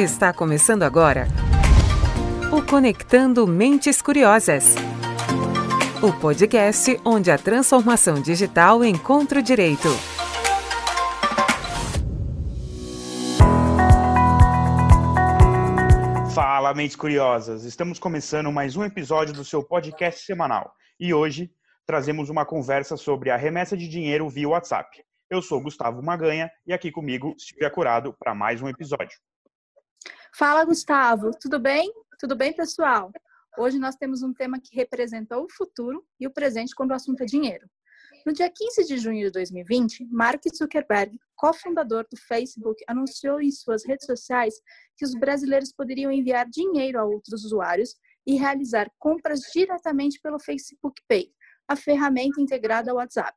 Está começando agora o Conectando Mentes Curiosas. O podcast onde a transformação digital encontra o direito. Fala, mentes curiosas! Estamos começando mais um episódio do seu podcast semanal. E hoje trazemos uma conversa sobre a remessa de dinheiro via WhatsApp. Eu sou Gustavo Maganha e aqui comigo Silvia Curado para mais um episódio. Fala, Gustavo. Tudo bem? Tudo bem, pessoal? Hoje nós temos um tema que representou o futuro e o presente quando o assunto é dinheiro. No dia 15 de junho de 2020, Mark Zuckerberg, cofundador do Facebook, anunciou em suas redes sociais que os brasileiros poderiam enviar dinheiro a outros usuários e realizar compras diretamente pelo Facebook Pay, a ferramenta integrada ao WhatsApp.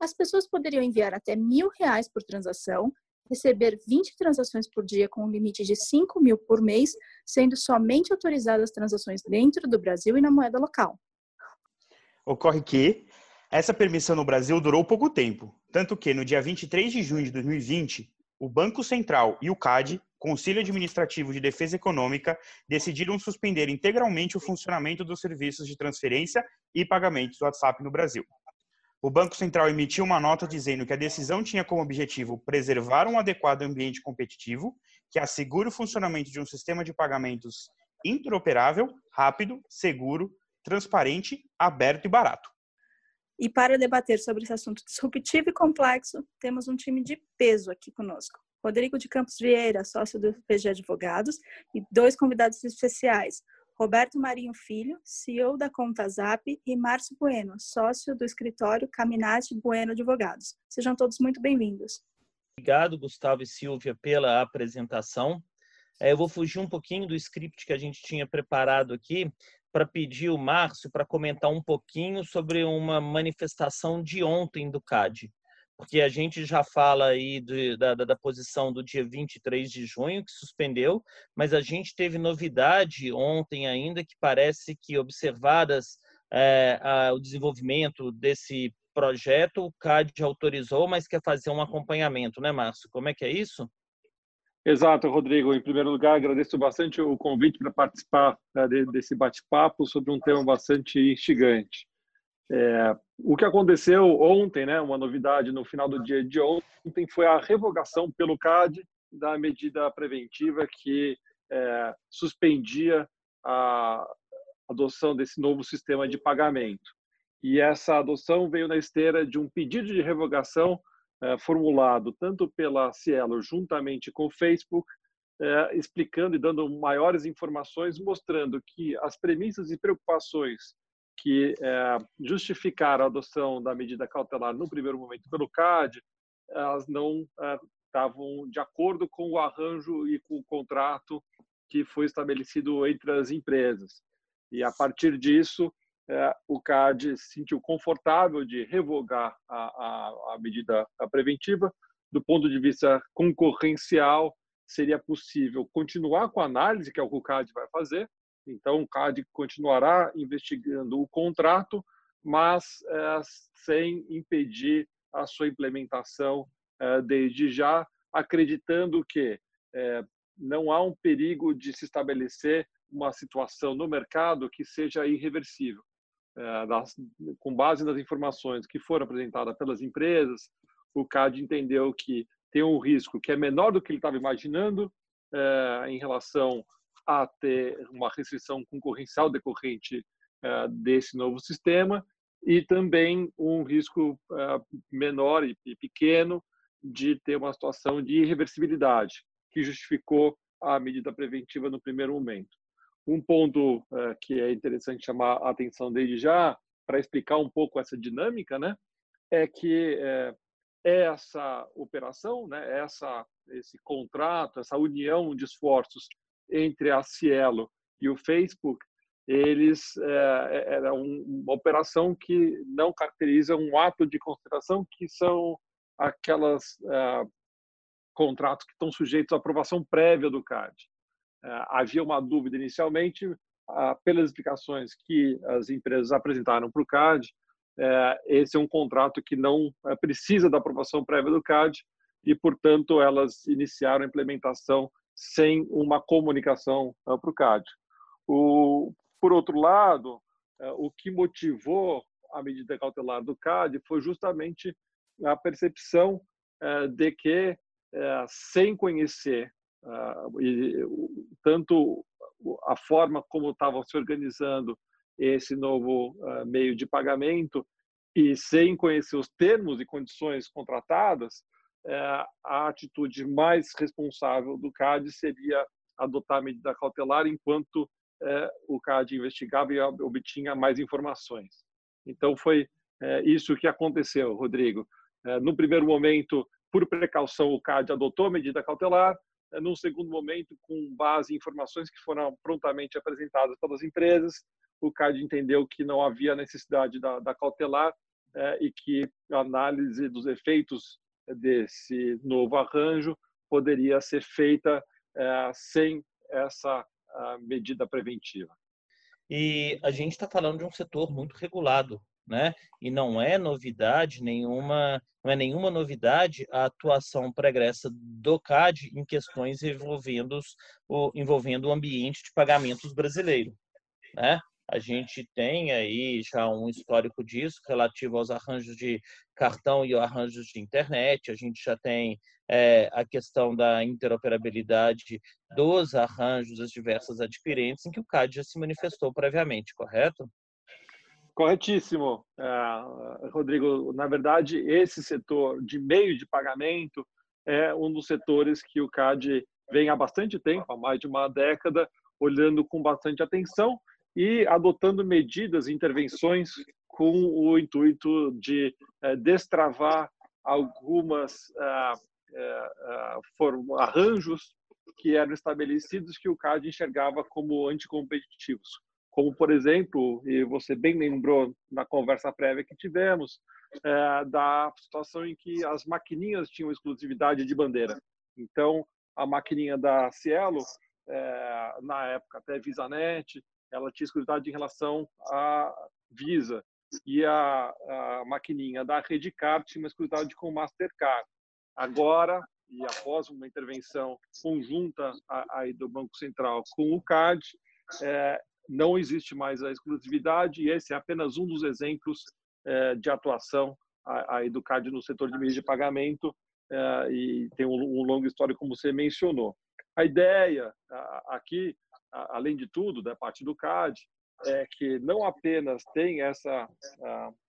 As pessoas poderiam enviar até mil reais por transação receber 20 transações por dia com um limite de 5 mil por mês, sendo somente autorizadas transações dentro do Brasil e na moeda local. Ocorre que essa permissão no Brasil durou pouco tempo, tanto que no dia 23 de junho de 2020, o Banco Central e o CAD, Conselho Administrativo de Defesa Econômica, decidiram suspender integralmente o funcionamento dos serviços de transferência e pagamentos do WhatsApp no Brasil. O Banco Central emitiu uma nota dizendo que a decisão tinha como objetivo preservar um adequado ambiente competitivo que assegure o funcionamento de um sistema de pagamentos interoperável, rápido, seguro, transparente, aberto e barato. E para debater sobre esse assunto disruptivo e complexo, temos um time de peso aqui conosco. Rodrigo de Campos Vieira, sócio do PG Advogados, e dois convidados especiais, Roberto Marinho Filho, CEO da Conta Zap, e Márcio Bueno, sócio do escritório Caminati Bueno Advogados. Sejam todos muito bem-vindos. Obrigado, Gustavo e Silvia, pela apresentação. É, eu vou fugir um pouquinho do script que a gente tinha preparado aqui para pedir o Márcio para comentar um pouquinho sobre uma manifestação de ontem do CAD porque a gente já fala aí de, da, da, posição do dia 23 de junho, que suspendeu, mas a gente teve novidade ontem ainda, que parece que, observadas é, a, o desenvolvimento desse projeto, o CAD autorizou, mas quer fazer um acompanhamento, né, Márcio? Como é que é isso? Exato, Rodrigo. Em primeiro lugar, agradeço bastante o convite para participar né, desse bate-papo sobre um tema bastante instigante. É, o que aconteceu ontem, né, uma novidade no final do dia de ontem, foi a revogação pelo CAD da medida preventiva que é, suspendia a adoção desse novo sistema de pagamento. E essa adoção veio na esteira de um pedido de revogação é, formulado tanto pela Cielo juntamente com o Facebook, é, explicando e dando maiores informações, mostrando que as premissas e preocupações que é, justificaram a adoção da medida cautelar no primeiro momento pelo CAD, elas não é, estavam de acordo com o arranjo e com o contrato que foi estabelecido entre as empresas. E a partir disso, é, o CAD se sentiu confortável de revogar a, a, a medida preventiva. Do ponto de vista concorrencial, seria possível continuar com a análise, que é o que o CAD vai fazer, então, o CAD continuará investigando o contrato, mas é, sem impedir a sua implementação é, desde já, acreditando que é, não há um perigo de se estabelecer uma situação no mercado que seja irreversível. Das, com base nas informações que foram apresentadas pelas empresas, o CAD entendeu que tem um risco que é menor do que ele estava imaginando em relação a ter uma restrição concorrencial decorrente uh, desse novo sistema e também um risco uh, menor e, pequeno de ter uma situação de irreversibilidade, que justificou a medida preventiva no primeiro momento. Um ponto uh, que é interessante chamar a atenção desde já, para explicar um pouco essa dinâmica, né, é que essa operação, né, essa, esse contrato, essa união de esforços entre a Cielo e o Facebook, eles é, era uma operação que não caracteriza um ato de consideração, que são aquelas é, contratos que estão sujeitos à aprovação prévia do CAD. É, havia uma dúvida inicialmente, pelas explicações que as empresas apresentaram para o CAD, é, esse é um contrato que não é, precisa da aprovação prévia do CAD e, portanto, elas iniciaram a implementação sem uma comunicação para o CAD. por outro lado, o que motivou a medida cautelar do CAD foi justamente a percepção de que, sem conhecer tanto a forma como estava se organizando esse novo meio de pagamento e sem conhecer os termos e condições contratadas, a atitude mais responsável do CAD seria adotar a medida cautelar enquanto o CAD investigava e obtinha mais informações. Então, foi isso que aconteceu, Rodrigo. No primeiro momento, por precaução, o CAD adotou a medida cautelar. Num segundo momento, com base em informações que foram prontamente apresentadas pelas empresas, o CAD entendeu que não havia necessidade da, da cautelar e que a análise dos efeitos desse novo arranjo poderia ser feita é, sem essa medida preventiva. E a gente está falando de um setor muito regulado, né? E não é novidade nenhuma, não é nenhuma novidade a atuação pregressa do CAD em questões envolvendo, o, envolvendo o ambiente de pagamentos brasileiro, né? A gente tem aí já um histórico disso relativo aos arranjos de cartão e arranjos de internet. A gente já tem é, a questão da interoperabilidade dos arranjos das diversas adquirentes, em que o CAD já se manifestou previamente, correto? Corretíssimo, é, Rodrigo. Na verdade, esse setor de meio de pagamento é um dos setores que o CAD vem há bastante tempo, há mais de uma década, olhando com bastante atenção e adotando medidas, intervenções com o intuito de é, destravar algumas ah, é, ah, arranjos que eram estabelecidos que o CAD enxergava como anticompetitivos. Como, por exemplo, e você bem lembrou na conversa prévia que tivemos, é, da situação em que as maquininhas tinham exclusividade de bandeira. Então, a maquininha da Cielo, na época até VisaNet, ela tinha exclusividade em relação à Visa e a, a maquininha da Redcard tinha uma exclusividade com o Mastercard. Agora, e após uma intervenção conjunta aí do Banco Central com o CAD, é, não existe mais a exclusividade e esse é apenas um dos exemplos é, de atuação aí do CAD no setor de meios de pagamento é, e tem um, um longo histórico como você mencionou. A ideia aqui além de tudo, da parte do CAD, é que não apenas tem essa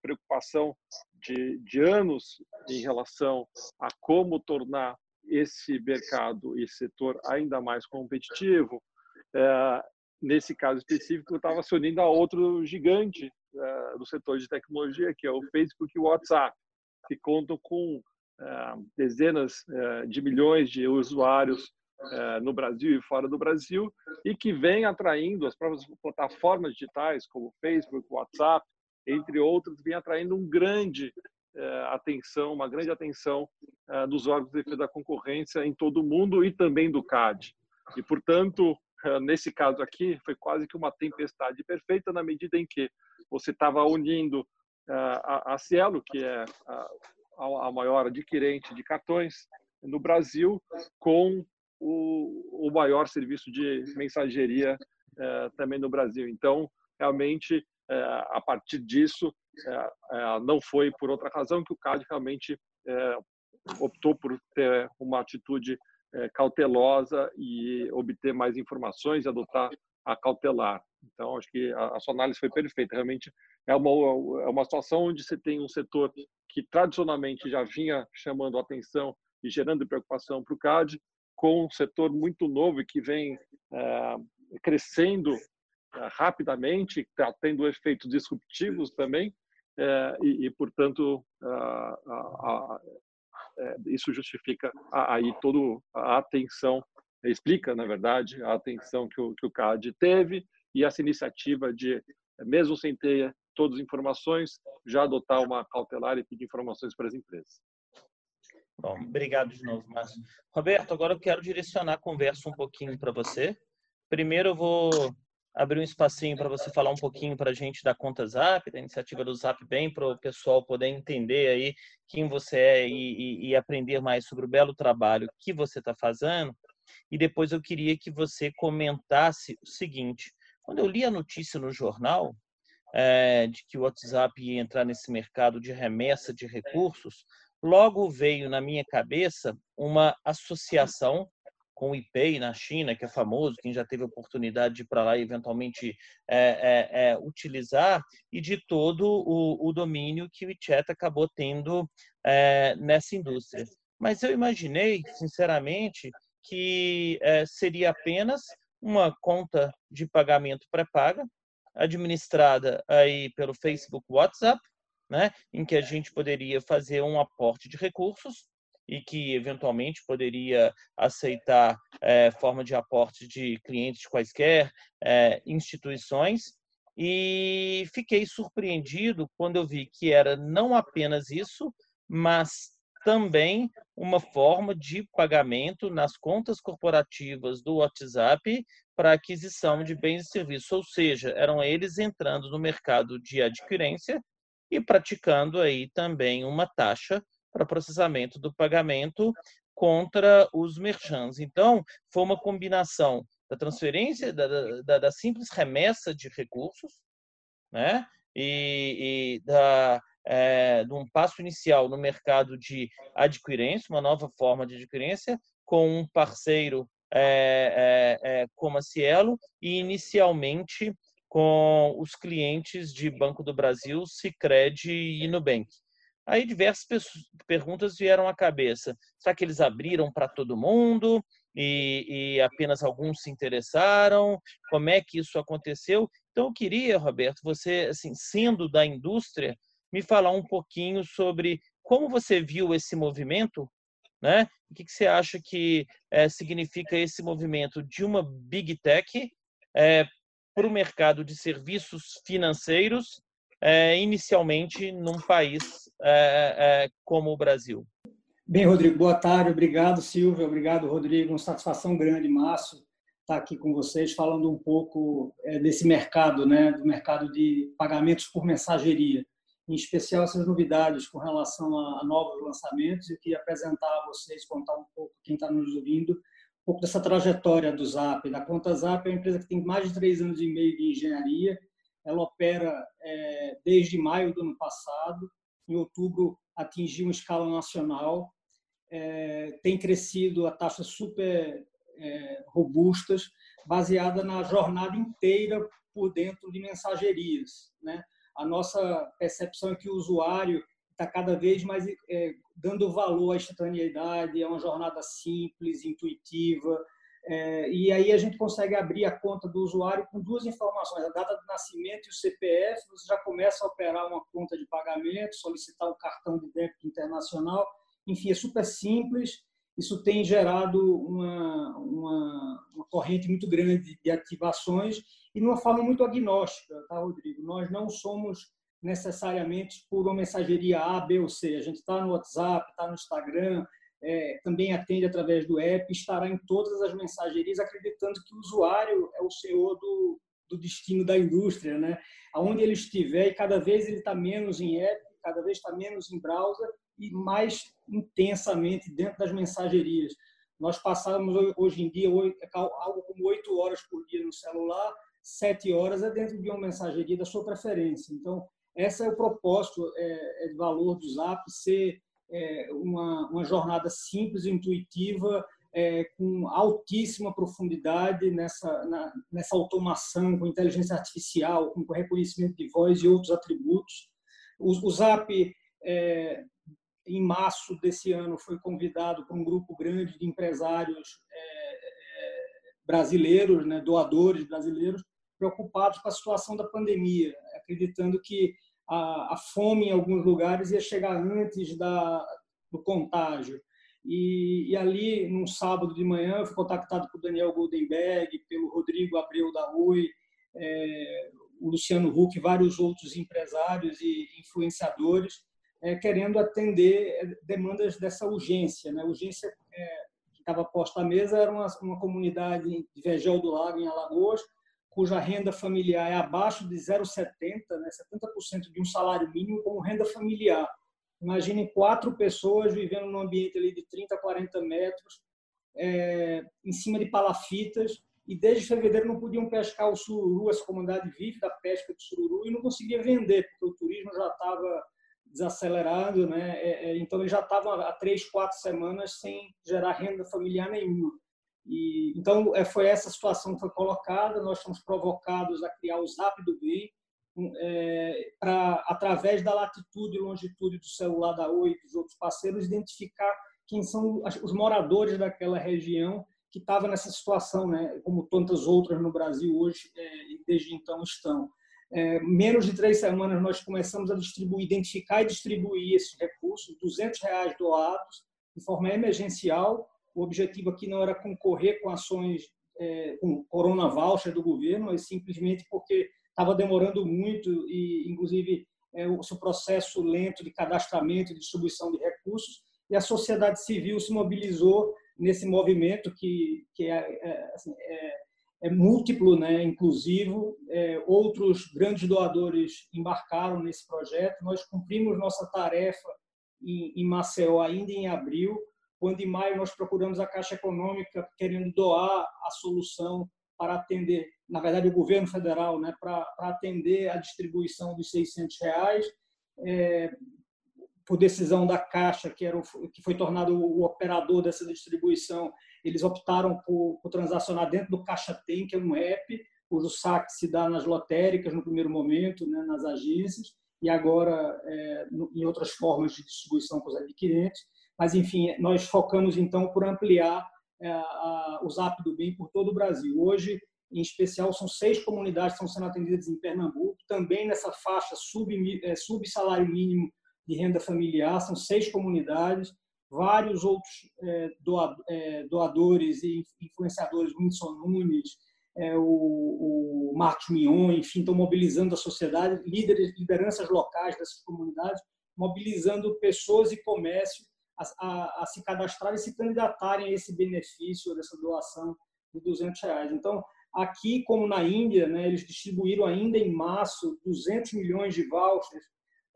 preocupação de, de anos em relação a como tornar esse mercado e setor ainda mais competitivo, é, nesse caso específico, estava se unindo a outro gigante é, do setor de tecnologia, que é o Facebook e o WhatsApp, que contam com é, dezenas é, de milhões de usuários é, no Brasil e fora do Brasil e que vem atraindo as próprias plataformas digitais como Facebook, WhatsApp, entre outras, vem atraindo um grande é, atenção, uma grande atenção é, dos órgãos de defesa da concorrência em todo o mundo e também do CAD. E, portanto, nesse caso aqui, foi quase que uma tempestade perfeita na medida em que você estava unindo a, Cielo, que é a maior adquirente de cartões no Brasil, com o, o maior serviço de mensageria é, também no Brasil. Então, realmente, é, a partir disso, é, não foi por outra razão que o CAD realmente optou por ter uma atitude cautelosa e obter mais informações e adotar a cautelar. Então, acho que a, sua análise foi perfeita. Realmente é uma, é uma situação onde você tem um setor que tradicionalmente já vinha chamando atenção e gerando preocupação para o CAD, com um setor muito novo e que vem é, crescendo é, rapidamente, está tendo efeitos disruptivos também, é, e, e, portanto, isso justifica aí toda a atenção, explica, na verdade, a atenção que o, que o CAD teve e essa iniciativa de, mesmo sem ter todas as informações, já adotar uma cautelar e pedir informações para as empresas. Bom, obrigado de novo, Márcio. Roberto, agora eu quero direcionar a conversa um pouquinho para você. Primeiro eu vou abrir um espacinho para você falar um pouquinho para a gente da conta Zap, da iniciativa do Zap Bem, para o pessoal poder entender aí quem você é e, e, e, aprender mais sobre o belo trabalho que você está fazendo. e depois eu queria que você comentasse o seguinte: quando eu li a notícia no jornal é, de que o WhatsApp ia entrar nesse mercado de remessa de recursos, logo veio na minha cabeça uma associação com o IPEI na China, que é famoso, quem já teve oportunidade de ir para lá e eventualmente é, é, é, utilizar, e de todo o, o, domínio que o WeChat acabou tendo é, nessa indústria. Mas eu imaginei, sinceramente, que é, seria apenas uma conta de pagamento pré-paga, administrada aí pelo Facebook WhatsApp, né, em que a gente poderia fazer um aporte de recursos e que eventualmente poderia aceitar é, forma de aporte de clientes de quaisquer é, instituições. E fiquei surpreendido quando eu vi que era não apenas isso, mas também uma forma de pagamento nas contas corporativas do WhatsApp para aquisição de bens e serviços, ou seja, eram eles entrando no mercado de adquirência e praticando aí também uma taxa para processamento do pagamento contra os merchants. Então, foi uma combinação da transferência, da, da, da simples remessa de recursos, né? E, e da, é, de um passo inicial no mercado de adquirência, uma nova forma de adquirência, com um parceiro é, é, como a Cielo, e inicialmente com os clientes de Banco do Brasil, Sicredi e Nubank. Aí diversas perguntas vieram à cabeça. Será que eles abriram para todo mundo e, e, apenas alguns se interessaram? Como é que isso aconteceu? Então eu queria, Roberto, você, assim, sendo da indústria, me falar um pouquinho sobre como você viu esse movimento, né? O que, que você acha que é, significa esse movimento de uma big tech é, para o mercado de serviços financeiros é, inicialmente num país é, é, como o Brasil. Bem, Rodrigo, boa tarde. Obrigado, Silvia. Obrigado, Rodrigo. Uma satisfação grande, Márcio, estar aqui com vocês falando um pouco é, desse mercado, né, do mercado de pagamentos por mensageria. Em especial essas novidades com relação a, novos lançamentos. Eu queria apresentar a vocês, contar um pouco, quem está nos ouvindo, pouco dessa trajetória do Zap. Da Conta Zap é uma empresa que tem mais de três anos e meio de engenharia ela opera é, desde maio do ano passado. Em outubro, atingiu uma escala nacional. É, tem crescido a taxas super é, robustas, baseada na jornada inteira por dentro de mensagerias. Né? A nossa percepção é que o usuário está cada vez mais é, dando valor à instantaneidade, é uma jornada simples, intuitiva, é, e aí a gente consegue abrir a conta do usuário com duas informações, a data de nascimento e o CPF, você já começa a operar uma conta de pagamento, solicitar um cartão de débito internacional, enfim, é super simples, isso tem gerado uma, uma, uma corrente muito grande de ativações e numa forma muito agnóstica, tá, Rodrigo? Nós não somos necessariamente por uma mensageria A, B ou C, a gente está no WhatsApp, está no Instagram, é, também atende através do app, estará em todas as mensagerias, acreditando que o usuário é o senhor do, do destino da indústria, né? Aonde ele estiver, e cada vez ele está menos em app, cada vez está menos em browser e mais intensamente dentro das mensagerias. Nós passamos hoje em dia algo como oito horas por dia no celular, sete horas é dentro de uma mensageria da sua preferência. Então, esse é o propósito é, é valor do Zap, ser é, uma, uma jornada simples, intuitiva, é, com altíssima profundidade nessa, na, nessa automação, com inteligência artificial, com reconhecimento de voz e outros atributos. O, o Zap, é, em março desse ano, foi convidado por um grupo grande de empresários é, é, brasileiros, né, doadores brasileiros, preocupados com a situação da pandemia, acreditando que a, a fome em alguns lugares ia chegar antes da, do contágio. E, e, ali, num sábado de manhã, eu fui contactado por Daniel Goldenberg, pelo Rodrigo Abreu da Oi, é, o Luciano Huck, vários outros empresários e influenciadores, é, querendo atender é, demandas dessa urgência. Né? A urgência é, que estava posta à mesa era uma, uma comunidade de Vegel do Lago, em Alagoas, cuja renda familiar é abaixo de 0,70, né, 70% de um salário mínimo como renda familiar. Imaginem quatro pessoas vivendo num ambiente ali de 30, 40 metros, é, em cima de palafitas e desde fevereiro não podiam pescar o sururu, essa comunidade vive da pesca do sururu e não conseguia vender, porque o turismo já estava desacelerado, né? É, é, então eles já estavam há três, quatro semanas sem gerar renda familiar nenhuma. E, então é, foi essa situação que foi colocada, nós fomos provocados a criar o Zap do Bem, é, para, através da latitude e longitude do celular da Oi e dos outros parceiros, identificar quem são os moradores daquela região que estava nessa situação, né, como tantas outras no Brasil hoje, é, e desde então estão. É, menos de três semanas nós começamos a distribuir, identificar e distribuir esses recursos, 200 reais doados de forma emergencial. O objetivo aqui não era concorrer com ações é, com Corona Voucher do governo, mas simplesmente porque estava demorando muito e, inclusive, é, o seu processo lento de cadastramento e distribuição de recursos. E a sociedade civil se mobilizou nesse movimento que, que é, é, assim, é, é, múltiplo, né, inclusivo. É, outros grandes doadores embarcaram nesse projeto. Nós cumprimos nossa tarefa em, em Maceió ainda em abril, quando em maio nós procuramos a Caixa Econômica querendo doar a solução para atender, na verdade, o governo federal, né, para, para atender a distribuição dos 600 reais. É, por decisão da Caixa, que, era o, que foi tornado o operador dessa distribuição, eles optaram por, por transacionar dentro do Caixa Tem, que é um app, cujo saque se dá nas lotéricas no primeiro momento, né, nas agências, e agora é, em outras formas de distribuição para os adquirentes. Mas, enfim, nós focamos, então, por ampliar é, o Zap do Bem por todo o Brasil. Hoje, em especial, são seis comunidades que estão sendo atendidas em Pernambuco, também nessa faixa sub, é, sub salário mínimo de renda familiar, são seis comunidades, vários outros é, doadores e influenciadores, Whindersson Nunes, o Marcos Mion, enfim, estão mobilizando a sociedade, líderes, lideranças locais dessas comunidades, mobilizando pessoas e comércio a, a, a, se cadastrar e se candidatarem a esse benefício, dessa doação de 200 reais. Então, aqui, como na Índia, né, eles distribuíram ainda em março 200 milhões de vouchers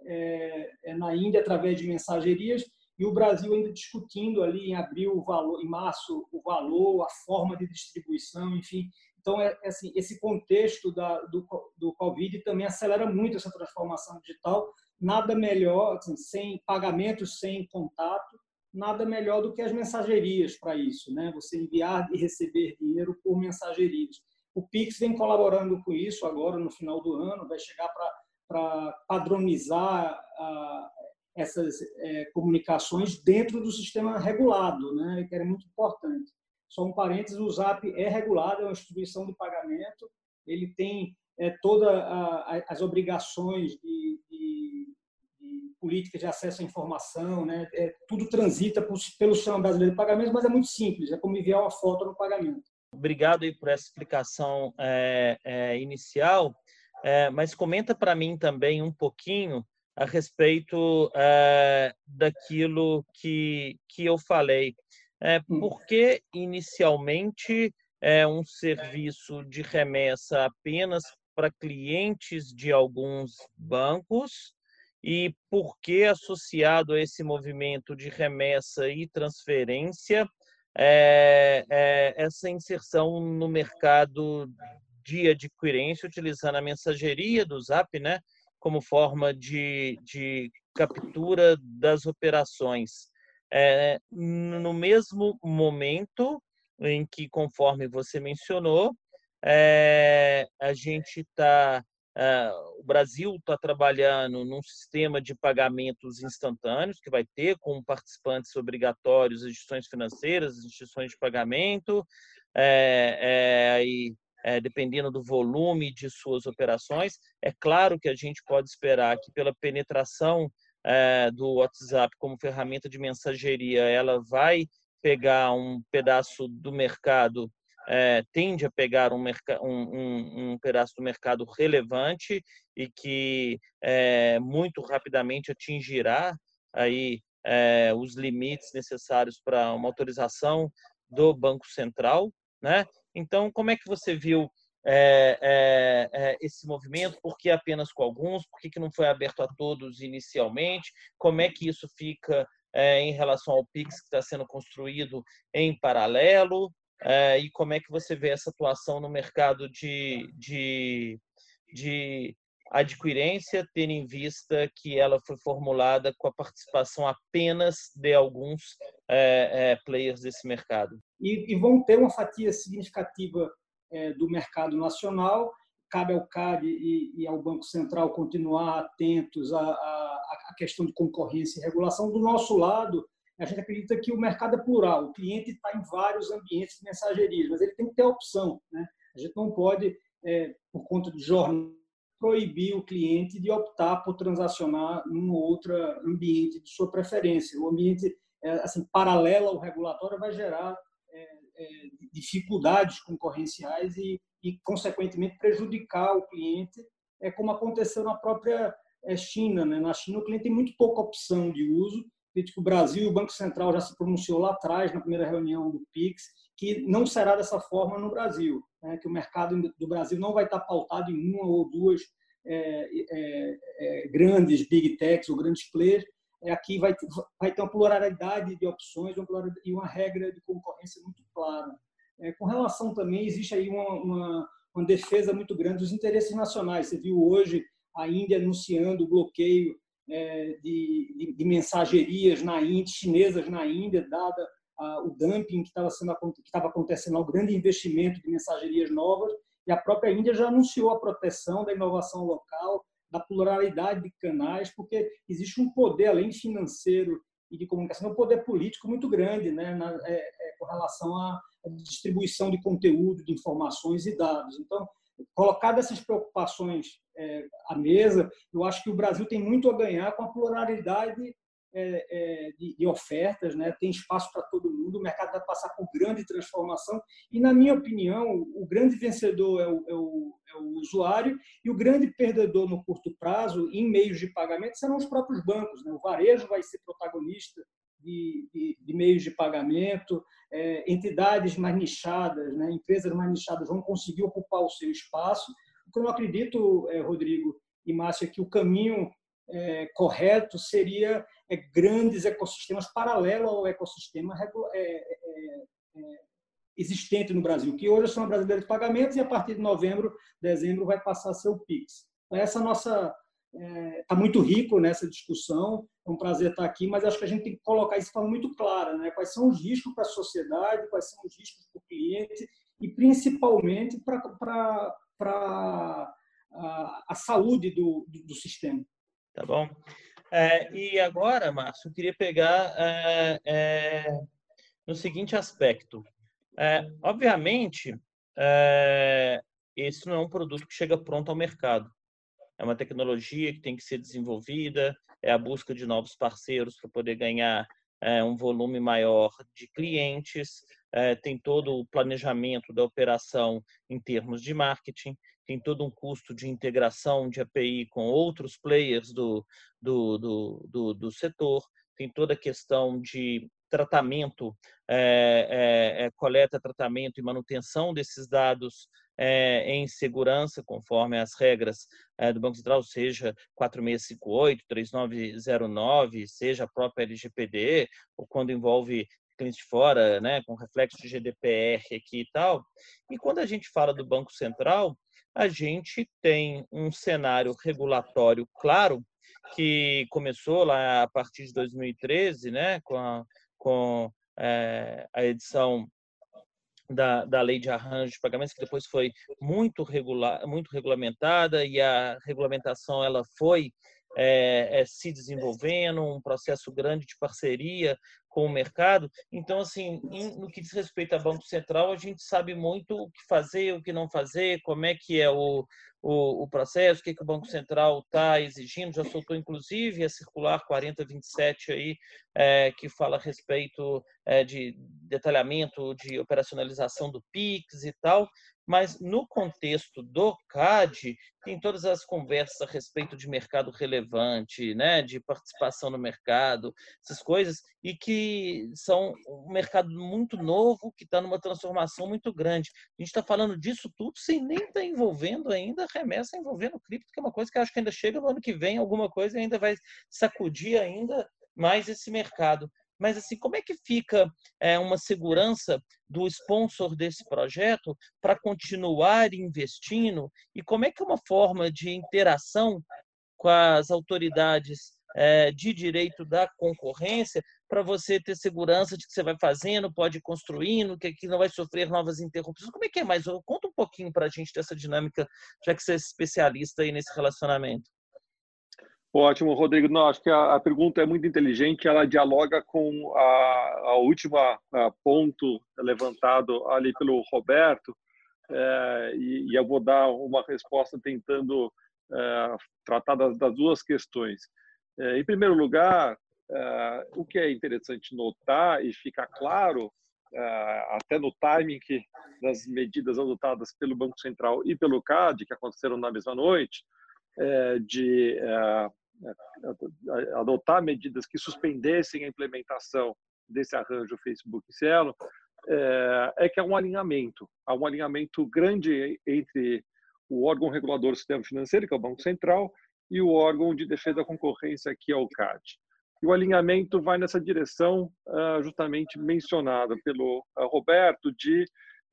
é, é, na Índia através de mensagerias e o Brasil ainda discutindo ali em abril o valor, em março o valor, a forma de distribuição, enfim. Então é, é assim, esse contexto da, do, do Covid também acelera muito essa transformação digital. Nada melhor, assim, sem pagamentos, sem contato, nada melhor do que as mensagerias para isso, né? Você enviar e receber dinheiro por mensagerias. O Pix vem colaborando com isso agora no final do ano, vai chegar para padronizar a, essas é, comunicações dentro do sistema regulado, né, que era muito importante. Só um parênteses, o ZAP é regulado, é uma instituição de pagamento, ele tem é, todas as obrigações de, de, de, políticas de acesso à informação, né, é, tudo transita por, pelo sistema brasileiro de pagamento, mas é muito simples, é como enviar uma foto no pagamento. Obrigado aí por essa explicação é, é inicial. É, mas comenta para mim também um pouquinho a respeito é, daquilo que, que eu falei. É, hum. por que inicialmente é um serviço de remessa apenas para clientes de alguns bancos e por que associado a esse movimento de remessa e transferência é, é, essa inserção no mercado de adquirência utilizando a mensageria do Zap, né, como forma de, de captura das operações. É, no mesmo momento em que, conforme você mencionou, é, a gente está é, o Brasil está trabalhando num sistema de pagamentos instantâneos que vai ter como participantes obrigatórios instituições financeiras, as instituições de pagamento, é, é, e é, dependendo do volume de suas operações. É claro que a gente pode esperar que, pela penetração é, do WhatsApp como ferramenta de mensageria, ela vai pegar um pedaço do mercado, é, tende a pegar um, um, um, pedaço do mercado relevante e que é, muito rapidamente atingirá aí é, os limites necessários para uma autorização do Banco Central, né? Então, como é que você viu esse movimento? Por que apenas com alguns? Por que, que não foi aberto a todos inicialmente? Como é que isso fica em relação ao Pix que está sendo construído em paralelo? É, e como é que você vê essa atuação no mercado de, de, de adquirência, tendo em vista que ela foi formulada com a participação apenas de alguns é, é, players desse mercado? E, e, vão ter uma fatia significativa é, do mercado nacional. Cabe ao CAD e, e, ao Banco Central continuar atentos à, à, à questão de concorrência e regulação. Do nosso lado, a gente acredita que o mercado é plural, o cliente está em vários ambientes de mensageria, mas ele tem que ter a opção. Né? A gente não pode, é, por conta de jornal, proibir o cliente de optar por transacionar em um outro ambiente de sua preferência. O ambiente é, assim paralelo ao regulatório vai gerar é, é, dificuldades concorrenciais e, e, consequentemente, prejudicar o cliente, é como aconteceu na própria é, China. Né? Na China, o cliente tem muito pouca opção de uso que o Brasil, o Banco Central já se pronunciou lá atrás, na primeira reunião do PIX, que não será dessa forma no Brasil, né? que o mercado do Brasil não vai estar pautado em uma ou duas é, é, é, grandes big techs ou grandes players, é, aqui vai, vai ter uma pluralidade de opções uma e uma regra de concorrência muito clara. É, com relação também, existe aí uma, uma, uma defesa muito grande dos interesses nacionais. Você viu hoje a Índia anunciando o bloqueio de, de, de, mensagerias na Índia, chinesas na Índia, dada a, o dumping que estava sendo que estava acontecendo, o grande investimento de mensagerias novas, e a própria Índia já anunciou a proteção da inovação local, da pluralidade de canais, porque existe um poder além financeiro e de comunicação, um poder político muito grande, né, na, é, é, com relação à distribuição de conteúdo, de informações e dados. Então, colocado essas preocupações é, à mesa, eu acho que o Brasil tem muito a ganhar com a pluralidade é, é, de, de, ofertas, né? tem espaço para todo mundo, o mercado vai passar por grande transformação e, na minha opinião, o grande vencedor é o, é o, é o usuário e o grande perdedor no curto prazo, em meios de pagamento, serão os próprios bancos. Né? O varejo vai ser protagonista de, de, de meios de pagamento, é, entidades mais nichadas, né? empresas mais nichadas vão conseguir ocupar o seu espaço. O que eu acredito, é, Rodrigo e Márcia, é que o caminho é, correto seria é, grandes ecossistemas paralelo ao ecossistema é, existente no Brasil, que hoje são brasileiros de pagamentos e a partir de novembro, dezembro vai passar a ser o Pix. Então, essa nossa está é, muito rico nessa discussão. É um prazer estar aqui, mas acho que a gente tem que colocar isso de forma muito clara, né? Quais são os riscos para a sociedade, quais são os riscos para o cliente e principalmente para a, a saúde do, do, do, sistema. Tá bom. É, e agora, Márcio, eu queria pegar é, é no seguinte aspecto. É, obviamente, é, esse não é um produto que chega pronto ao mercado é uma tecnologia que tem que ser desenvolvida, é a busca de novos parceiros para poder ganhar é, um volume maior de clientes, é, tem todo o planejamento da operação em termos de marketing, tem todo um custo de integração de API com outros players do, do, do, do, do setor, tem toda a questão de tratamento, é, é, coleta, tratamento e manutenção desses dados é, em segurança, conforme as regras é, do Banco Central, seja 4658, 3909, seja a própria LGPD, ou quando envolve clientes fora, né, com reflexo de GDPR aqui e tal. E quando a gente fala do Banco Central, a gente tem um cenário regulatório claro que começou lá a partir de 2013, né, com a, com, é, a edição da, da lei de arranjo de pagamentos, que depois foi muito, regular, muito regulamentada e a regulamentação ela foi é, é, se desenvolvendo, um processo grande de parceria com o mercado. Então, assim, em, no que diz respeito ao Banco Central, a gente sabe muito o que fazer, o que não fazer, como é que é o, o, o processo, o que, que o Banco Central está exigindo. Já soltou, inclusive, a circular 4027 aí, é, que fala a respeito é, de detalhamento de operacionalização do PIX e tal mas no contexto do CAD, tem todas as conversas a respeito de mercado relevante, né, de participação no mercado, essas coisas, e que são um mercado muito novo, que está numa transformação muito grande. A gente está falando disso tudo sem nem estar tá envolvendo ainda remessa envolvendo cripto, que é uma coisa que acho que ainda chega no ano que vem, alguma coisa ainda vai sacudir ainda mais esse mercado. Mas assim, como é que fica é, uma segurança do sponsor desse projeto para continuar investindo e como é que é uma forma de interação com as autoridades é, de direito da concorrência para você ter segurança de que você vai fazendo, pode ir construindo, que aqui não vai sofrer novas interrupções. Como é que é mais? Conta um pouquinho para a gente dessa dinâmica, já que você é especialista aí nesse relacionamento. Ótimo, Rodrigo. Não, acho que a, a, pergunta é muito inteligente. Ela dialoga com a, a última a ponto levantado ali pelo Roberto, é, e, e, eu vou dar uma resposta tentando é, tratar das, das, duas questões. É, em primeiro lugar, é, o que é interessante notar e ficar claro, é, até no timing que, das medidas adotadas pelo Banco Central e pelo CAD, que aconteceram na mesma noite, é, de adotar medidas que suspendessem a implementação desse arranjo Facebook e Cielo, é, é que há um alinhamento, há um alinhamento grande entre o órgão regulador do sistema financeiro, que é o Banco Central, e o órgão de defesa da concorrência, que é o CAD. E o alinhamento vai nessa direção uh, justamente mencionada pelo uh, Roberto, de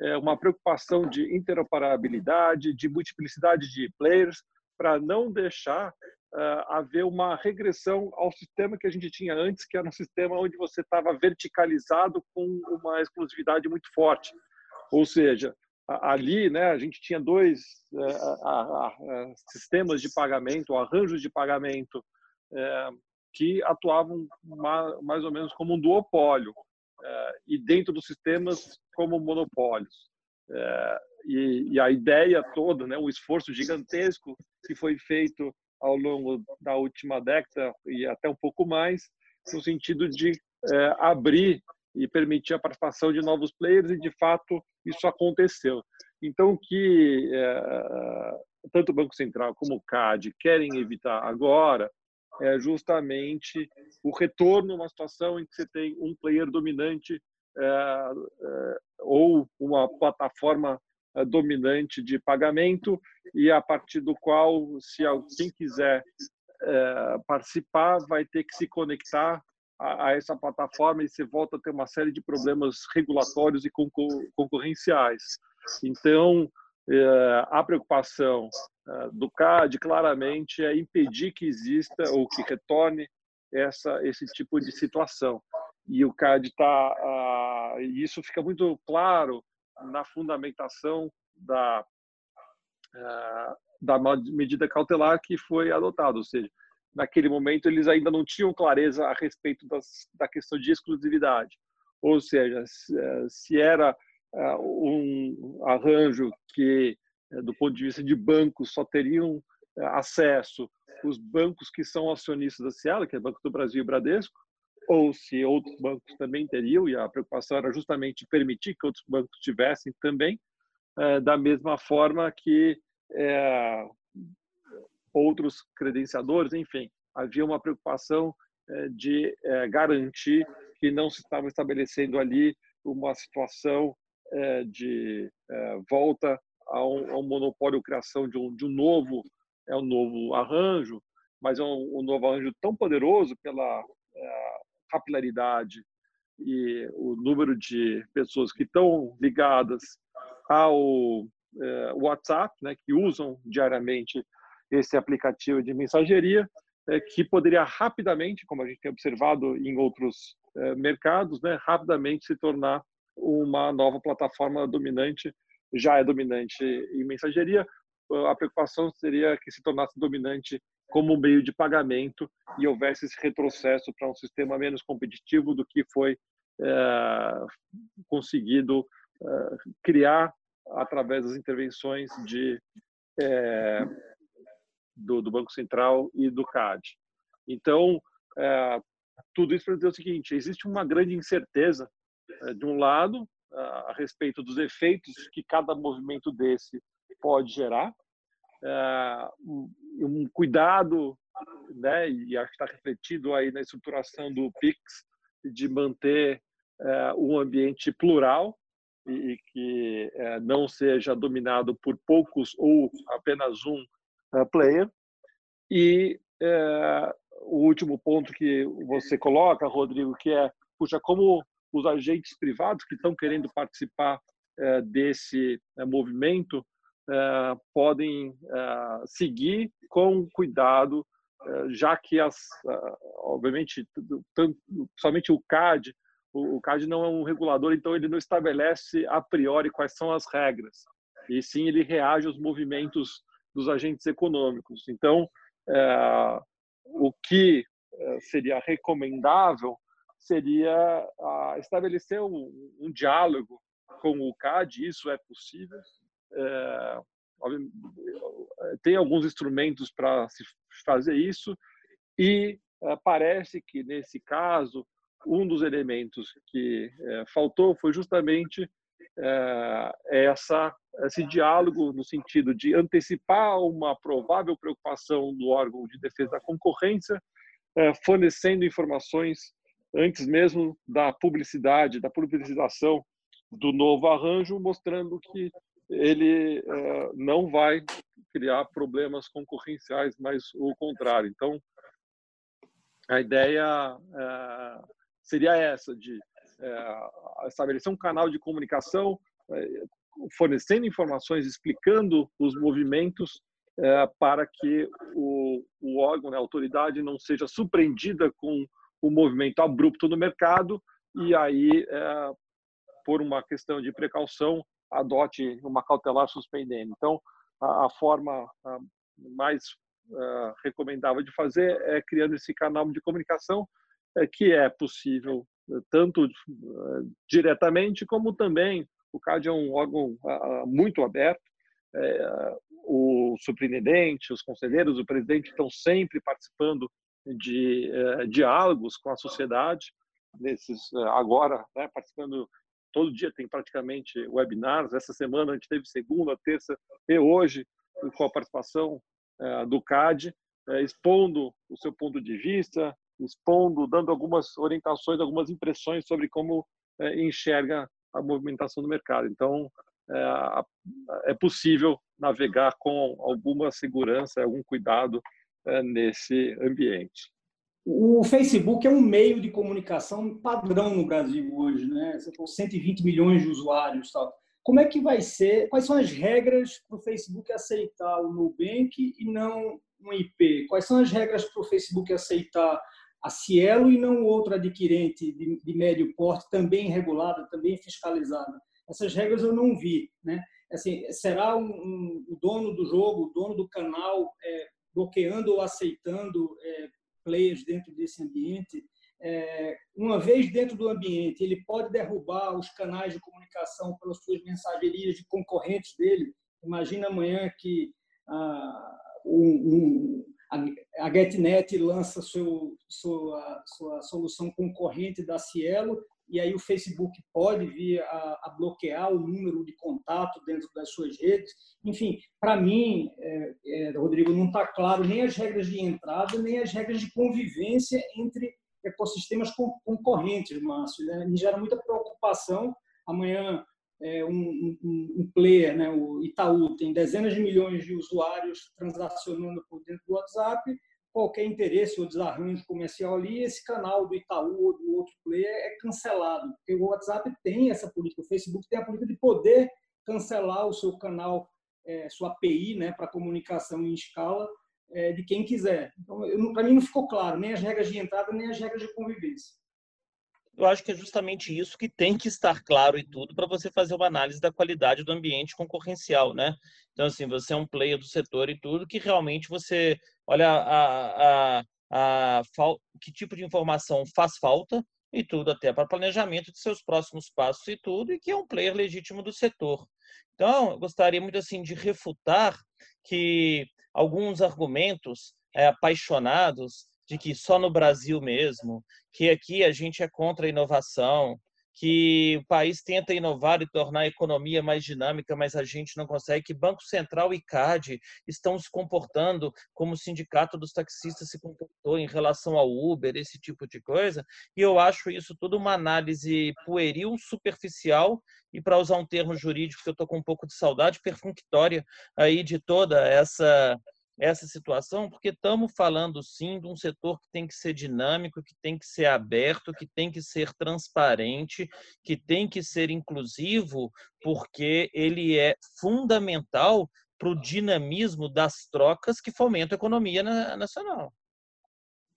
uh, uma preocupação de interoperabilidade, de multiplicidade de players, para não deixar uh, haver uma regressão ao sistema que a gente tinha antes, que era um sistema onde você estava verticalizado com uma exclusividade muito forte. Ou seja, ali né, a gente tinha dois uh, sistemas de pagamento, arranjos de pagamento, uh, que atuavam mais ou menos como um duopólio, e dentro dos sistemas como monopólios. E, e, a ideia toda, né, o esforço gigantesco que foi feito ao longo da última década e até um pouco mais, no sentido de é, abrir e permitir a participação de novos players, e de fato isso aconteceu. Então, que tanto o Banco Central como o CAD querem evitar agora é justamente o retorno a uma situação em que você tem um player dominante é, é, ou uma plataforma é, dominante de pagamento e a partir do qual, se alguém quiser é, participar, vai ter que se conectar a, a, essa plataforma e você volta a ter uma série de problemas regulatórios e concor concorrenciais. Então, é, a preocupação do CAD claramente é impedir que exista ou que retorne essa, esse tipo de situação. E o CAD está. E isso fica muito claro na fundamentação da, eh, da medida cautelar que foi adotada, ou seja, naquele momento eles ainda não tinham clareza a respeito das, da questão de exclusividade, ou seja, se eh, era eh, um arranjo que, do ponto de vista de bancos, só teriam acesso os bancos que são acionistas da Cielo, que é Banco do Brasil e Bradesco, ou se outros bancos também teriam, e a preocupação era justamente permitir que outros bancos tivessem também, é, da mesma forma que é, outros credenciadores, enfim, havia uma preocupação é, de é, garantir que não se estava estabelecendo ali uma situação é, de é, volta a um, a um, monopólio, criação de um, de um novo, é um novo arranjo, mas é um, um novo arranjo tão poderoso pela capilaridade e o número de pessoas que estão ligadas ao é, WhatsApp, né, que usam diariamente esse aplicativo de mensageria, é, que poderia rapidamente, como a gente tem observado em outros é, mercados, né, rapidamente se tornar uma nova plataforma dominante, já é dominante em mensageria. A preocupação seria que se tornasse dominante como meio de pagamento e houvesse esse retrocesso para um sistema menos competitivo do que foi é, conseguido é, criar através das intervenções de, é, do, do, Banco Central e do CAD. Então, tudo isso para dizer o seguinte: existe uma grande incerteza, de um lado, a respeito dos efeitos que cada movimento desse pode gerar, um cuidado, né, e acho que está refletido aí na estruturação do PIX, de manter um ambiente plural e, que uh, não seja dominado por poucos ou apenas um player. E o último ponto que você coloca, Rodrigo, que é, puxa, como os agentes privados que estão querendo participar é, desse é, movimento é, podem seguir com cuidado, já que, as, obviamente, somente o CAD, o, CAD não é um regulador, então ele não estabelece a priori quais são as regras, e sim ele reage aos movimentos dos agentes econômicos. Então, o que seria recomendável seria estabelecer um, um, diálogo com o CAD, isso é possível. É, tem alguns instrumentos para se fazer isso e é, parece que nesse caso um dos elementos que é, faltou foi justamente é, essa esse diálogo no sentido de antecipar uma provável preocupação do órgão de defesa da concorrência, fornecendo informações antes mesmo da publicidade, da publicização do novo arranjo, mostrando que ele é, não vai criar problemas concorrenciais, mas o contrário. Então, a ideia é, seria essa, de estabelecer um canal de comunicação fornecendo informações, explicando os movimentos para que o, o órgão, né, a autoridade, não seja surpreendida com o movimento abrupto no mercado e aí, é, por uma questão de precaução, adote uma cautelar suspendendo. Então, a, a forma a mais a, é, recomendável de fazer é criando esse canal de comunicação é, que é possível tanto diretamente como também o CAD é um órgão muito aberto. É, o superintendente, os conselheiros, o presidente estão sempre participando de uh, diálogos com a sociedade. Nesses uh, agora, né, participando todo dia tem praticamente webinars. Essa semana a gente teve segunda, terça e hoje com a participação do CAD, expondo o seu ponto de vista, expondo, dando algumas orientações, algumas impressões sobre como enxerga a movimentação do mercado. Então, é, é possível navegar com alguma segurança, algum cuidado nesse ambiente. O Facebook é um meio de comunicação padrão no Brasil hoje, né? Você tem 120 milhões de usuários, tal. Como é que vai ser? Quais são as regras para o Facebook aceitar o Nubank e não um IP? Quais são as regras para o Facebook aceitar a Cielo e não outro adquirente de, de médio porte, também regulada, também fiscalizada. Essas regras eu não vi. Né? Assim, será um, um, o dono do jogo, o dono do canal, é, bloqueando ou aceitando é, players dentro desse ambiente? É, uma vez dentro do ambiente, ele pode derrubar os canais de comunicação pelas suas mensagerias de concorrentes dele. Imagina amanhã que ah, um, a GetNet lança seu, sua, sua solução concorrente da Cielo e aí o Facebook pode vir a, a, bloquear o número de contato dentro das suas redes. Enfim, para mim, é, é, Rodrigo, não está claro nem as regras de entrada, nem as regras de convivência entre ecossistemas concorrentes, Márcio. Né? Me gera muita preocupação. Amanhã é, um, um, um, player, né, o Itaú, tem dezenas de milhões de usuários transacionando por dentro do WhatsApp, qualquer interesse ou desarranjo comercial ali, esse canal do Itaú ou do outro player é cancelado, porque o WhatsApp tem essa política, o Facebook tem a política de poder cancelar o seu canal, é, sua API, né, para comunicação em escala, é, de quem quiser. Então, para mim não ficou claro nem as regras de entrada, nem as regras de convivência eu acho que é justamente isso que tem que estar claro e tudo para você fazer uma análise da qualidade do ambiente concorrencial, né? Então, assim, você é um player do setor e tudo que realmente você olha a, a, a, que tipo de informação faz falta e tudo até para planejamento de seus próximos passos e tudo, e que é um player legítimo do setor. Então, eu gostaria muito assim de refutar que alguns argumentos é, apaixonados de que só no Brasil mesmo, que aqui a gente é contra a inovação, que o país tenta inovar e tornar a economia mais dinâmica, mas a gente não consegue, que Banco Central e CAD estão se comportando como o sindicato dos taxistas se comportou em relação ao Uber, esse tipo de coisa, e eu acho isso tudo uma análise pueril, superficial e, para usar um termo jurídico que eu estou com um pouco de saudade, perfunctória aí de toda essa essa situação, porque estamos falando sim de um setor que tem que ser dinâmico, que tem que ser aberto, que tem que ser transparente, que tem que ser inclusivo, porque ele é fundamental para o dinamismo das trocas que fomentam a economia nacional.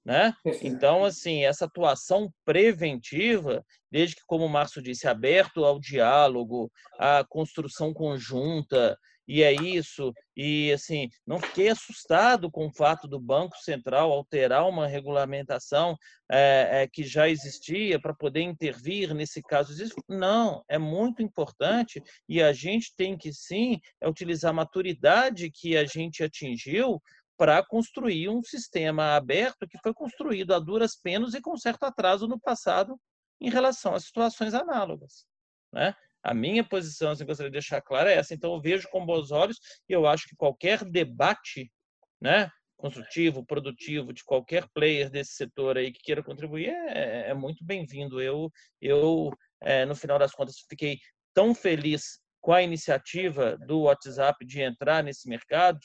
Né? Então, assim, essa atuação preventiva, desde que, como o Márcio disse, aberto ao diálogo, à construção conjunta, e é isso. E assim, não fiquei assustado com o fato do Banco Central alterar uma regulamentação é, é, que já existia para poder intervir nesse caso. Não, é muito importante e a gente tem que sim é utilizar a maturidade que a gente atingiu para construir um sistema aberto que foi construído a duras penas e com certo atraso no passado em relação a situações análogas. Né? A minha posição, assim, gostaria de deixar clara, é essa. Então, eu vejo com bons olhos e eu acho que qualquer debate né, construtivo, produtivo, de qualquer player desse setor aí que queira contribuir é, é muito bem-vindo. Eu, eu é, no final das contas, fiquei tão feliz com a iniciativa do WhatsApp de entrar nesse mercado,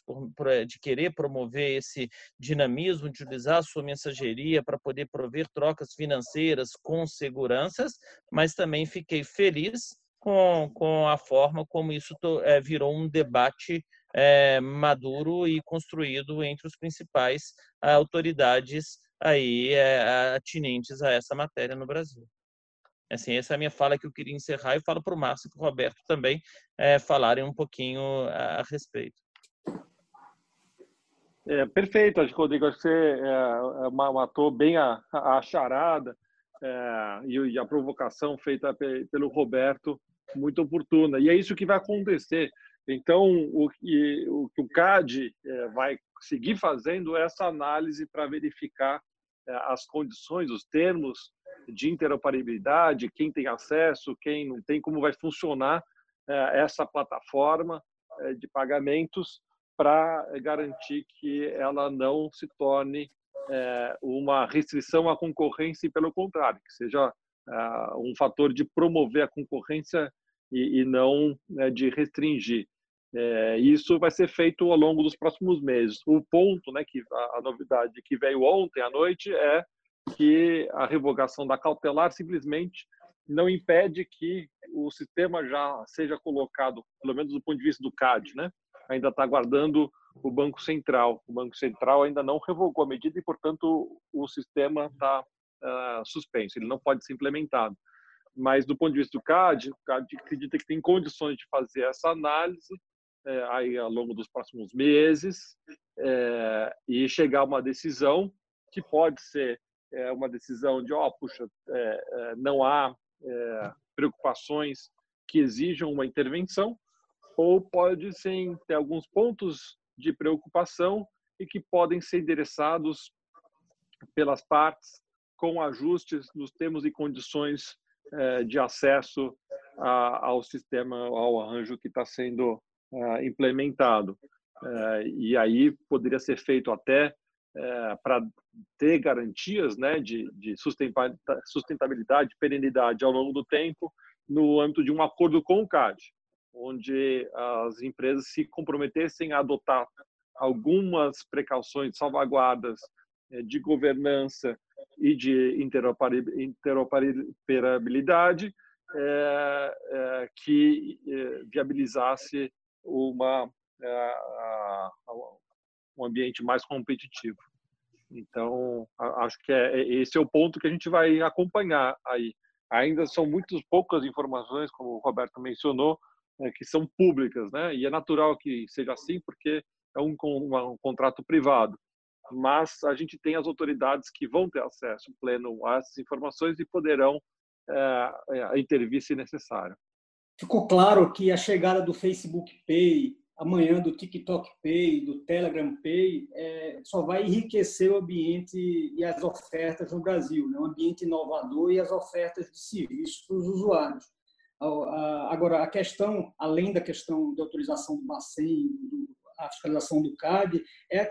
de querer promover esse dinamismo, de utilizar a sua mensageria para poder prover trocas financeiras com seguranças, mas também fiquei feliz com, com a forma como isso é, virou um debate é, maduro e construído entre os principais autoridades aí é, atinentes a essa matéria no Brasil. Assim, essa é a minha fala que eu queria encerrar e falo para o Márcio e para o Roberto também é, falarem um pouquinho a, a respeito. É, perfeito, acho que Rodrigo, acho que você é, matou bem a, a charada é, e, a provocação feita pelo Roberto muito oportuna. E é isso que vai acontecer. Então, o que o, o CAD é, vai seguir fazendo é essa análise para verificar é, as condições, os termos de interoperabilidade, quem tem acesso, quem não tem, como vai funcionar é, essa plataforma é, de pagamentos para garantir que ela não se torne é, uma restrição à concorrência e, pelo contrário, que seja uh, um fator de promover a concorrência e, e não né, de restringir. É, isso vai ser feito ao longo dos próximos meses. O ponto, né, que a, a, novidade que veio ontem à noite é que a revogação da cautelar simplesmente não impede que o sistema já seja colocado, pelo menos do ponto de vista do CAD, né? Ainda está aguardando o Banco Central. O Banco Central ainda não revogou a medida e, portanto, o sistema está uh, suspenso. Ele não pode ser implementado. Mas, do ponto de vista do CAD, o CAD acredita que tem condições de fazer essa análise é, aí ao longo dos próximos meses é, e chegar a uma decisão que pode ser é, uma decisão de, ó, oh, puxa, é, é, não há é, preocupações que exijam uma intervenção, ou pode sim ter alguns pontos de preocupação e que podem ser endereçados pelas partes com ajustes nos termos e condições de acesso ao sistema, ao arranjo que está sendo é, implementado. É, e aí poderia ser feito até para ter garantias né, de, de sustentabilidade, perenidade ao longo do tempo, no âmbito de um acordo com o CAD, onde as empresas se comprometessem a adotar algumas precauções, salvaguardas de governança e de interoperabilidade é, é, que é, viabilizasse uma, é, um ambiente mais competitivo. Então, acho que é, é, esse é o ponto que a gente vai acompanhar aí. Ainda são muito poucas informações, como o Roberto mencionou, que são públicas, né? E é natural que seja assim, porque é um, um, um contrato privado mas a gente tem as autoridades que vão ter acesso pleno a essas informações e poderão é, intervir se necessário. Ficou claro que a chegada do Facebook Pay, amanhã do TikTok Pay, do Telegram Pay, é, só vai enriquecer o ambiente e as ofertas no Brasil, né? um ambiente inovador e as ofertas de serviços para os usuários. Agora, a questão, além da questão de autorização do Bacen, do a fiscalização do CAD, é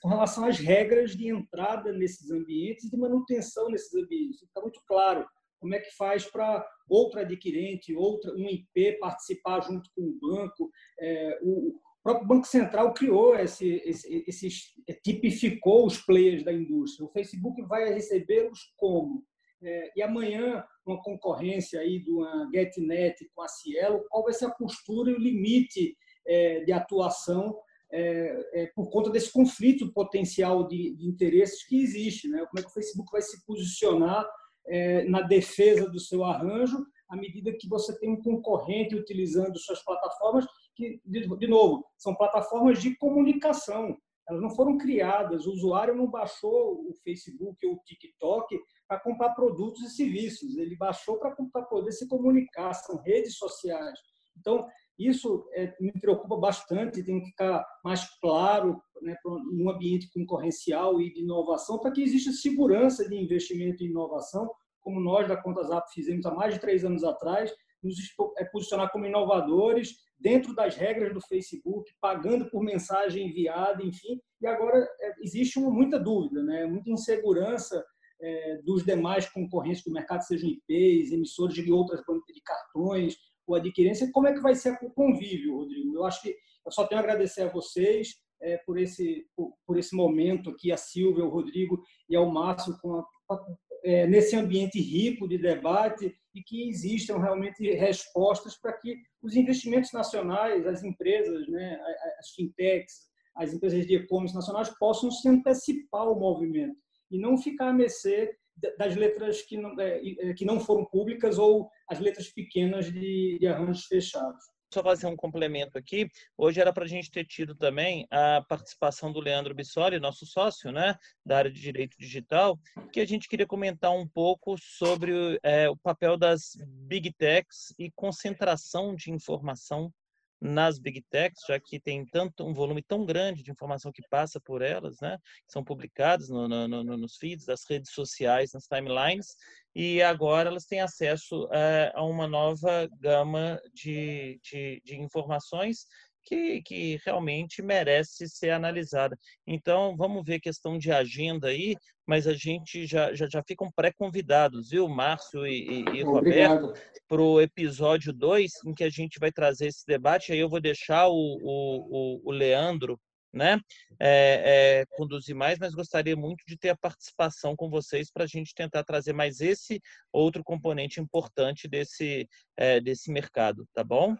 com relação às regras de entrada nesses ambientes e de manutenção nesses ambientes. Está muito claro como é que faz para outro adquirente, outra, um IP participar junto com o banco. É, o, O próprio Banco Central criou esse, esse, esse tipificou os players da indústria. O Facebook vai recebê-los como? É, e amanhã, uma concorrência aí de uma GetNet com a Cielo, qual vai ser a postura e o limite é, de atuação é, é, por conta desse conflito potencial de, de, interesses que existe. Né? Como é que o Facebook vai se posicionar é, na defesa do seu arranjo à medida que você tem um concorrente utilizando suas plataformas, que, de, de novo, são plataformas de comunicação. Elas não foram criadas, o usuário não baixou o Facebook ou o TikTok para comprar produtos e serviços, ele baixou para poder se comunicar, são redes sociais. Então, isso é, me preocupa bastante, tem que ficar mais claro né, num ambiente concorrencial e de inovação, para que exista segurança de investimento em inovação, como nós da ContaZap fizemos há mais de três anos atrás, nos é, posicionar como inovadores dentro das regras do Facebook, pagando por mensagem enviada, enfim. E agora é, existe muita dúvida, né, muita insegurança é, dos demais concorrentes do mercado, sejam IPs, emissores de outras de cartões, o adquirência. Como é que vai ser o convívio, Rodrigo? Eu acho que eu só tenho a agradecer a vocês é, por, esse, por, esse momento aqui, a Silvia, o Rodrigo e ao Márcio, com a, é, nesse ambiente rico de debate e que existam realmente respostas para que os investimentos nacionais, as empresas, né, as fintechs, as empresas de e-commerce nacionais possam se antecipar ao movimento e não ficar a mercê das letras que não, é, é, que não foram públicas ou as letras pequenas de, de arranjos fechados. Só fazer um complemento aqui. Hoje era para a gente ter tido também a participação do Leandro Bissoli, nosso sócio, né, da área de direito digital, que a gente queria comentar um pouco sobre é, o papel das big techs e concentração de informação nas big techs, já que tem tanto um volume tão grande de informação que passa por elas, né? São publicadas no, no, no, nos feeds das redes sociais, nas timelines, e agora elas têm acesso é, a uma nova gama de, de, de informações que, que, realmente merece ser analisada. Então, vamos ver questão de agenda aí, mas a gente já, já, já ficam pré-convidados, viu, Márcio e, e, e Roberto, para o episódio 2, em que a gente vai trazer esse debate. Aí eu vou deixar o, o, o Leandro né, é, é, conduzir mais, mas gostaria muito de ter a participação com vocês para a gente tentar trazer mais esse outro componente importante desse, é, desse mercado, tá bom?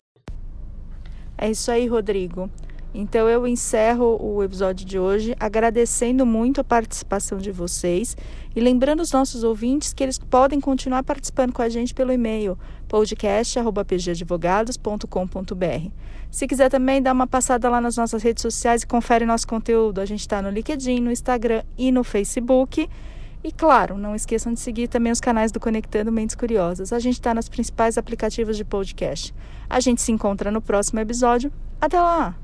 É isso aí, Rodrigo. Então eu encerro o episódio de hoje agradecendo muito a participação de vocês e lembrando os nossos ouvintes que eles podem continuar participando com a gente pelo e-mail podcast@pgadvogados.com.br. Se quiser também dar uma passada lá nas nossas redes sociais e confere nosso conteúdo, a gente está no LinkedIn, no Instagram e no Facebook. E claro, não esqueçam de seguir também os canais do Conectando Mentes Curiosas. A gente está nos principais aplicativos de podcast. A gente se encontra no próximo episódio. Até lá!